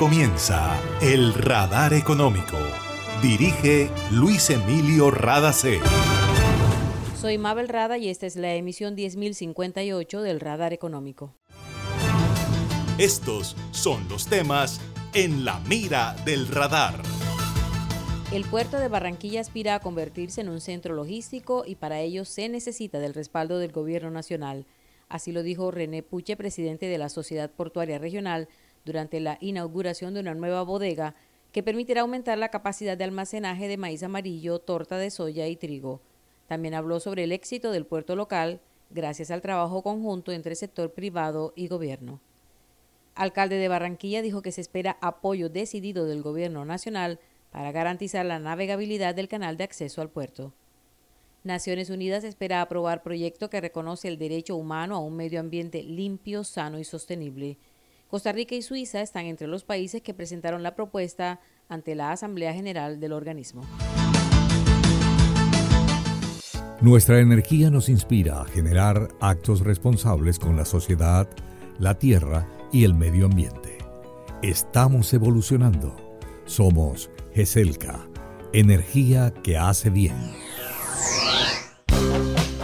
comienza El Radar Económico. Dirige Luis Emilio Radacé. Soy Mabel Rada y esta es la emisión 10058 del Radar Económico. Estos son los temas en la mira del radar. El puerto de Barranquilla aspira a convertirse en un centro logístico y para ello se necesita del respaldo del gobierno nacional. Así lo dijo René Puche, presidente de la Sociedad Portuaria Regional, durante la inauguración de una nueva bodega que permitirá aumentar la capacidad de almacenaje de maíz amarillo, torta de soya y trigo. También habló sobre el éxito del puerto local gracias al trabajo conjunto entre sector privado y gobierno. Alcalde de Barranquilla dijo que se espera apoyo decidido del gobierno nacional para garantizar la navegabilidad del canal de acceso al puerto. Naciones Unidas espera aprobar proyecto que reconoce el derecho humano a un medio ambiente limpio, sano y sostenible. Costa Rica y Suiza están entre los países que presentaron la propuesta ante la Asamblea General del organismo. Nuestra energía nos inspira a generar actos responsables con la sociedad, la tierra y el medio ambiente. Estamos evolucionando. Somos GESELCA, energía que hace bien.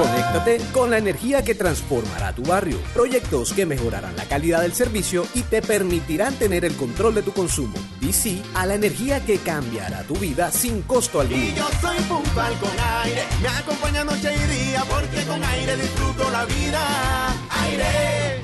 Conéctate con la energía que transformará tu barrio. Proyectos que mejorarán la calidad del servicio y te permitirán tener el control de tu consumo. DC a la energía que cambiará tu vida sin costo alguno. Y yo soy puntual con aire. Me acompaña noche y día porque con aire disfruto la vida. Aire.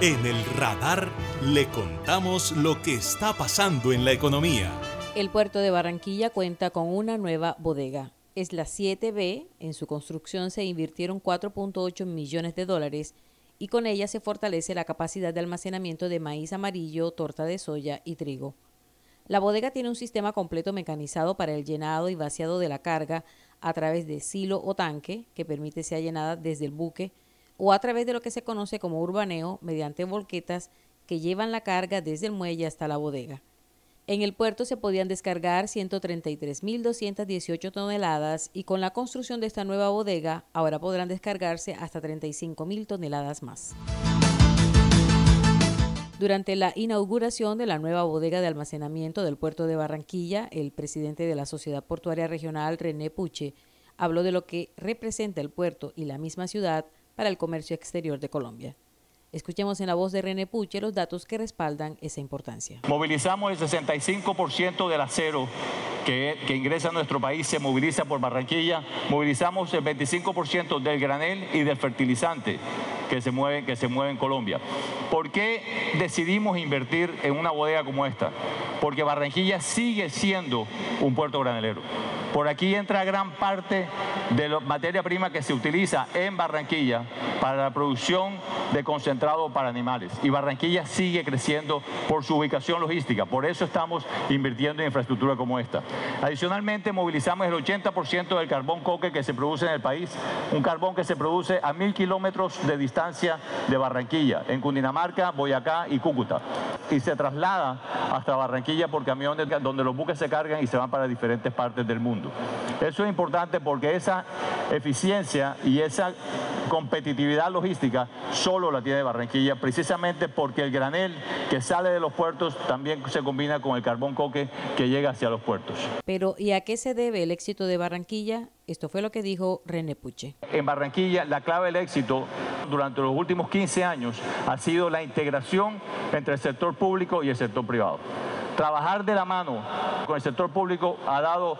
En el radar le contamos lo que está pasando en la economía. El puerto de Barranquilla cuenta con una nueva bodega es la 7B. En su construcción se invirtieron 4.8 millones de dólares y con ella se fortalece la capacidad de almacenamiento de maíz amarillo, torta de soya y trigo. La bodega tiene un sistema completo mecanizado para el llenado y vaciado de la carga a través de silo o tanque, que permite ser llenada desde el buque, o a través de lo que se conoce como urbaneo, mediante volquetas que llevan la carga desde el muelle hasta la bodega. En el puerto se podían descargar 133.218 toneladas y con la construcción de esta nueva bodega ahora podrán descargarse hasta 35.000 toneladas más. Durante la inauguración de la nueva bodega de almacenamiento del puerto de Barranquilla, el presidente de la Sociedad Portuaria Regional, René Puche, habló de lo que representa el puerto y la misma ciudad para el comercio exterior de Colombia. Escuchemos en la voz de René Puche los datos que respaldan esa importancia. Movilizamos el 65% del acero que, ingresa a nuestro país, se moviliza por Barranquilla. Movilizamos el 25% del granel y del fertilizante que se, mueve, que se mueve en Colombia. ¿Por qué decidimos invertir en una bodega como esta? Porque Barranquilla sigue siendo un puerto granelero. Por aquí entra gran parte de la materia prima que se utiliza en Barranquilla para la producción de concentrado para animales. Y Barranquilla sigue creciendo por su ubicación logística. Por eso estamos invirtiendo en infraestructura como esta. Adicionalmente, movilizamos el 80% del carbón coque que se produce en el país, un carbón que se produce a mil kilómetros de distancia de Barranquilla, en Cundinamarca, Boyacá y Cúcuta. Y se traslada hasta Barranquilla por camiones donde los buques se cargan y se van para diferentes partes del mundo. Eso es importante porque esa eficiencia y esa competitividad logística solo la tiene Barranquilla, precisamente porque el granel que sale de los puertos también se combina con el carbón coque que llega hacia los puertos. Pero ¿y a qué se debe el éxito de Barranquilla? Esto fue lo que dijo René Puche. En Barranquilla la clave del éxito durante los últimos 15 años ha sido la integración entre el sector público y el sector privado. Trabajar de la mano con el sector público ha dado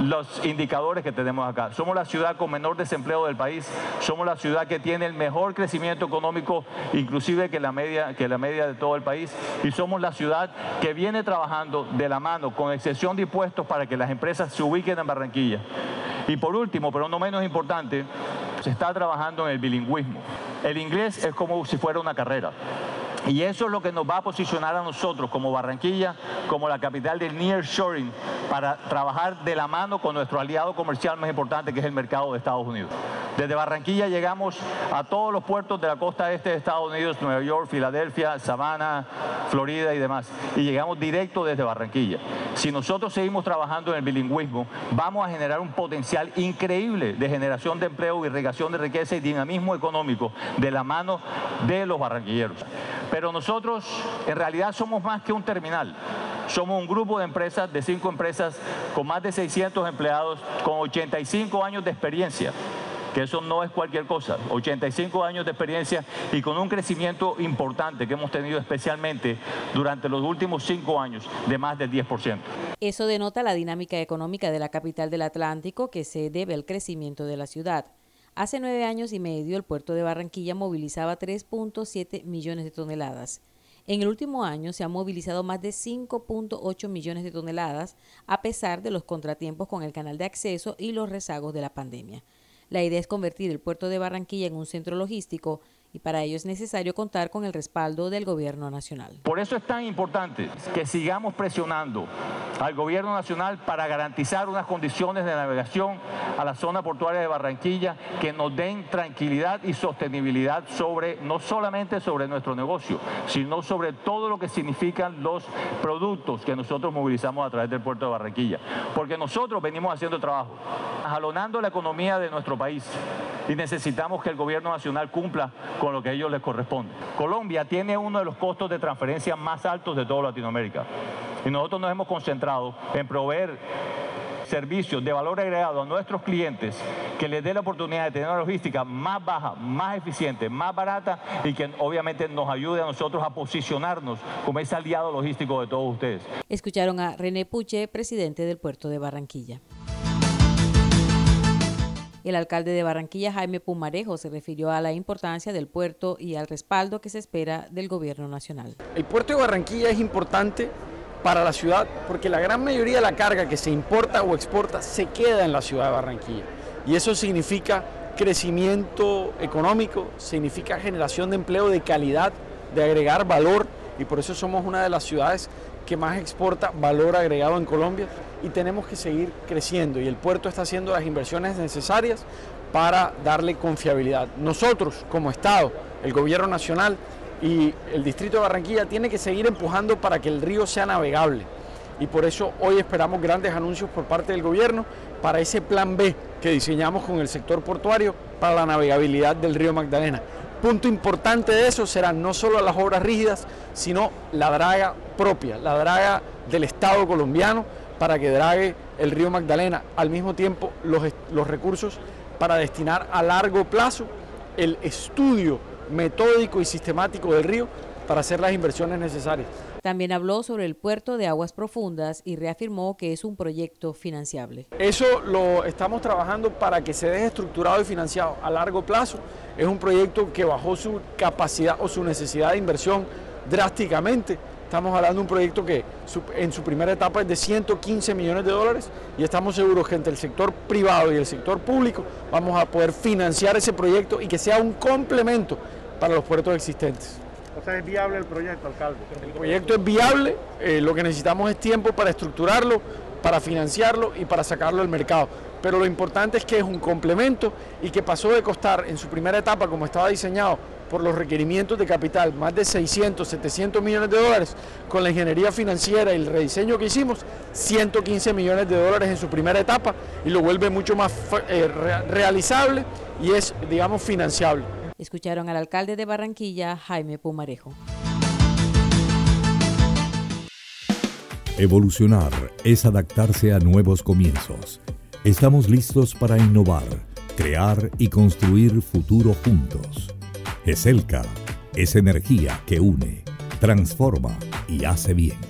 los indicadores que tenemos acá. Somos la ciudad con menor desempleo del país, somos la ciudad que tiene el mejor crecimiento económico, inclusive que la media, que la media de todo el país, y somos la ciudad que viene trabajando de la mano con excepción de impuestos para que las empresas se ubiquen en Barranquilla. Y por último, pero no menos importante, Se está trabajando en el bilingüismo. El inglés es como si fuera una carrera. Y eso es lo que nos va a posicionar a nosotros como Barranquilla, como la capital del nearshoring, para trabajar de la mano con nuestro aliado comercial más importante, que es el mercado de Estados Unidos. Desde Barranquilla llegamos a todos los puertos de la costa este de Estados Unidos, Nueva York, Filadelfia, Savannah, Florida y demás. Y llegamos directo desde Barranquilla. Si nosotros seguimos trabajando en el bilingüismo, vamos a generar un potencial increíble de generación de empleo, irrigación de riqueza y dinamismo económico de la mano de los barranquilleros. Pero nosotros en realidad somos más que un terminal. Somos un grupo de empresas, de cinco empresas, con más de 600 empleados, con 85 años de experiencia que eso no es cualquier cosa, 85 años de experiencia y con un crecimiento importante que hemos tenido especialmente durante los últimos cinco años de más del 10%. Eso denota la dinámica económica de la capital del Atlántico que se debe al crecimiento de la ciudad. Hace nueve años y medio el puerto de Barranquilla movilizaba 3.7 millones de toneladas. En el último año se han movilizado más de 5.8 millones de toneladas a pesar de los contratiempos con el canal de acceso y los rezagos de la pandemia. La idea es convertir el puerto de Barranquilla en un centro logístico y para ello es necesario contar con el respaldo del gobierno nacional. Por eso es tan importante que sigamos presionando al gobierno nacional para garantizar unas condiciones de navegación a la zona portuaria de Barranquilla que nos den tranquilidad y sostenibilidad sobre no solamente sobre nuestro negocio, sino sobre todo lo que significan los productos que nosotros movilizamos a través del puerto de Barranquilla, porque nosotros venimos haciendo trabajo, jalonando la economía de nuestro país y necesitamos que el gobierno nacional cumpla con lo que a ellos les corresponde. Colombia tiene uno de los costos de transferencia más altos de toda Latinoamérica y nosotros nos hemos concentrado en proveer servicios de valor agregado a nuestros clientes que les dé la oportunidad de tener una logística más baja, más eficiente, más barata y que obviamente nos ayude a nosotros a posicionarnos como ese aliado logístico de todos ustedes. Escucharon a René Puche, presidente del puerto de Barranquilla. El alcalde de Barranquilla, Jaime Pumarejo, se refirió a la importancia del puerto y al respaldo que se espera del gobierno nacional. El puerto de Barranquilla es importante para la ciudad porque la gran mayoría de la carga que se importa o exporta se queda en la ciudad de Barranquilla. Y eso significa crecimiento económico, significa generación de empleo de calidad, de agregar valor y por eso somos una de las ciudades que más exporta valor agregado en Colombia y tenemos que seguir creciendo y el puerto está haciendo las inversiones necesarias para darle confiabilidad. Nosotros como Estado, el gobierno nacional y el distrito de Barranquilla tiene que seguir empujando para que el río sea navegable y por eso hoy esperamos grandes anuncios por parte del gobierno para ese plan B que diseñamos con el sector portuario para la navegabilidad del río Magdalena. Punto importante de eso será no solo las obras rígidas, sino la draga propia, la draga del Estado colombiano para que drague el río Magdalena, al mismo tiempo los, los recursos para destinar a largo plazo el estudio metódico y sistemático del río para hacer las inversiones necesarias. También habló sobre el puerto de aguas profundas y reafirmó que es un proyecto financiable. Eso lo estamos trabajando para que se deje estructurado y financiado a largo plazo. Es un proyecto que bajó su capacidad o su necesidad de inversión drásticamente. Estamos hablando de un proyecto que en su primera etapa es de 115 millones de dólares y estamos seguros que entre el sector privado y el sector público vamos a poder financiar ese proyecto y que sea un complemento para los puertos existentes. Es viable el proyecto, alcalde. El proyecto es viable, eh, lo que necesitamos es tiempo para estructurarlo, para financiarlo y para sacarlo al mercado. Pero lo importante es que es un complemento y que pasó de costar en su primera etapa, como estaba diseñado, por los requerimientos de capital, más de 600, 700 millones de dólares, con la ingeniería financiera y el rediseño que hicimos, 115 millones de dólares en su primera etapa y lo vuelve mucho más eh, realizable y es, digamos, financiable. Escucharon al alcalde de Barranquilla, Jaime Pumarejo. Evolucionar es adaptarse a nuevos comienzos. Estamos listos para innovar, crear y construir futuro juntos. ESELCA es energía que une, transforma y hace bien.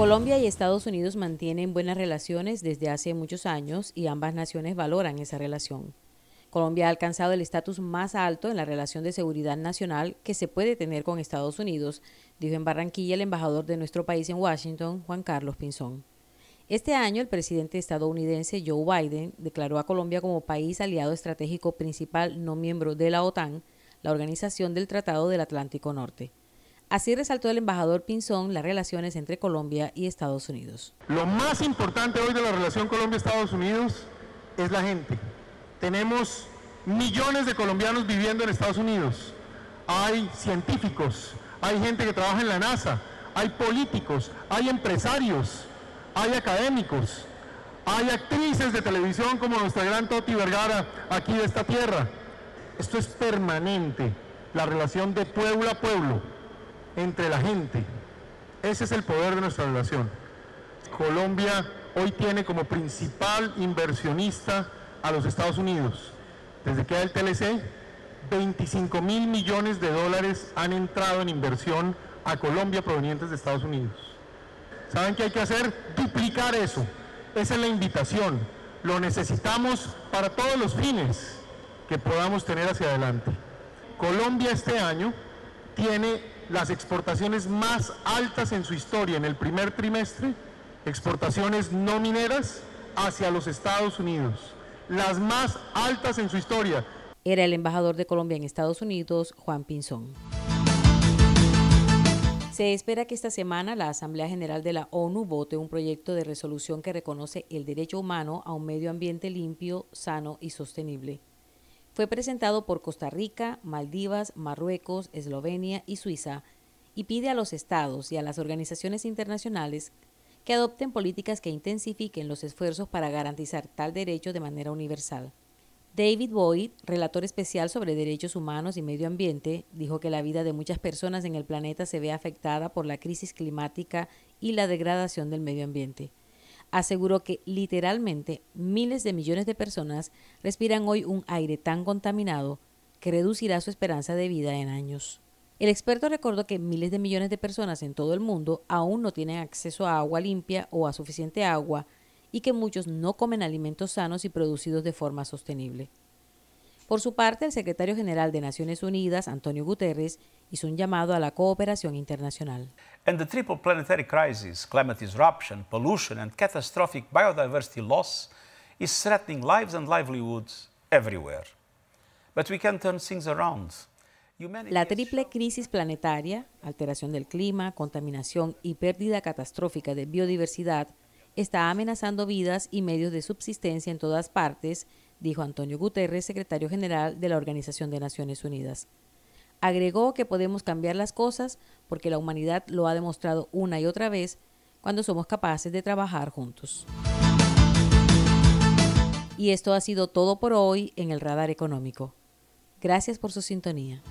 Colombia y Estados Unidos mantienen buenas relaciones desde hace muchos años y ambas naciones valoran esa relación. Colombia ha alcanzado el estatus más alto en la relación de seguridad nacional que se puede tener con Estados Unidos, dijo en Barranquilla el embajador de nuestro país en Washington, Juan Carlos Pinzón. Este año, el presidente estadounidense Joe Biden declaró a Colombia como país aliado estratégico principal no miembro de la OTAN, la Organización del Tratado del Atlántico Norte. Así resaltó el embajador Pinzón las relaciones entre Colombia y Estados Unidos. Lo más importante hoy de la relación Colombia-Estados Unidos es la gente. Tenemos millones de colombianos viviendo en Estados Unidos. Hay científicos, hay gente que trabaja en la NASA, hay políticos, hay empresarios, hay académicos, hay actrices de televisión como nuestra gran Toti Vergara aquí de esta tierra. Esto es permanente, la relación de pueblo a pueblo entre la gente. Ese es el poder de nuestra relación. Colombia hoy tiene como principal inversionista a los Estados Unidos. Desde que hay el TLC, 25 mil millones de dólares han entrado en inversión a Colombia provenientes de Estados Unidos. ¿Saben qué hay que hacer? Duplicar eso. Esa es la invitación. Lo necesitamos para todos los fines que podamos tener hacia adelante. Colombia este año tiene las exportaciones más altas en su historia en el primer trimestre, exportaciones no mineras hacia los Estados Unidos, las más altas en su historia. Era el embajador de Colombia en Estados Unidos, Juan Pinzón. Se espera que esta semana la Asamblea General de la ONU vote un proyecto de resolución que reconoce el derecho humano a un medio ambiente limpio, sano y sostenible. Fue presentado por Costa Rica, Maldivas, Marruecos, Eslovenia y Suiza y pide a los estados y a las organizaciones internacionales que adopten políticas que intensifiquen los esfuerzos para garantizar tal derecho de manera universal. David Boyd, relator especial sobre derechos humanos y medio ambiente, dijo que la vida de muchas personas en el planeta se ve afectada por la crisis climática y la degradación del medio ambiente aseguró que literalmente miles de millones de personas respiran hoy un aire tan contaminado que reducirá su esperanza de vida en años. El experto recordó que miles de millones de personas en todo el mundo aún no tienen acceso a agua limpia o a suficiente agua y que muchos no comen alimentos sanos y producidos de forma sostenible. Por su parte, el secretario general de Naciones Unidas, Antonio Guterres, hizo un llamado a la cooperación internacional. And the triple planetary crisis, climate disruption, pollution and catastrophic biodiversity loss is threatening lives and livelihoods everywhere. But we can turn things around. La triple crisis planetaria, alteración del clima, contaminación y pérdida catastrófica de biodiversidad, está amenazando vidas y medios de subsistencia en todas partes dijo Antonio Guterres, secretario general de la Organización de Naciones Unidas. Agregó que podemos cambiar las cosas porque la humanidad lo ha demostrado una y otra vez cuando somos capaces de trabajar juntos. Y esto ha sido todo por hoy en el Radar Económico. Gracias por su sintonía.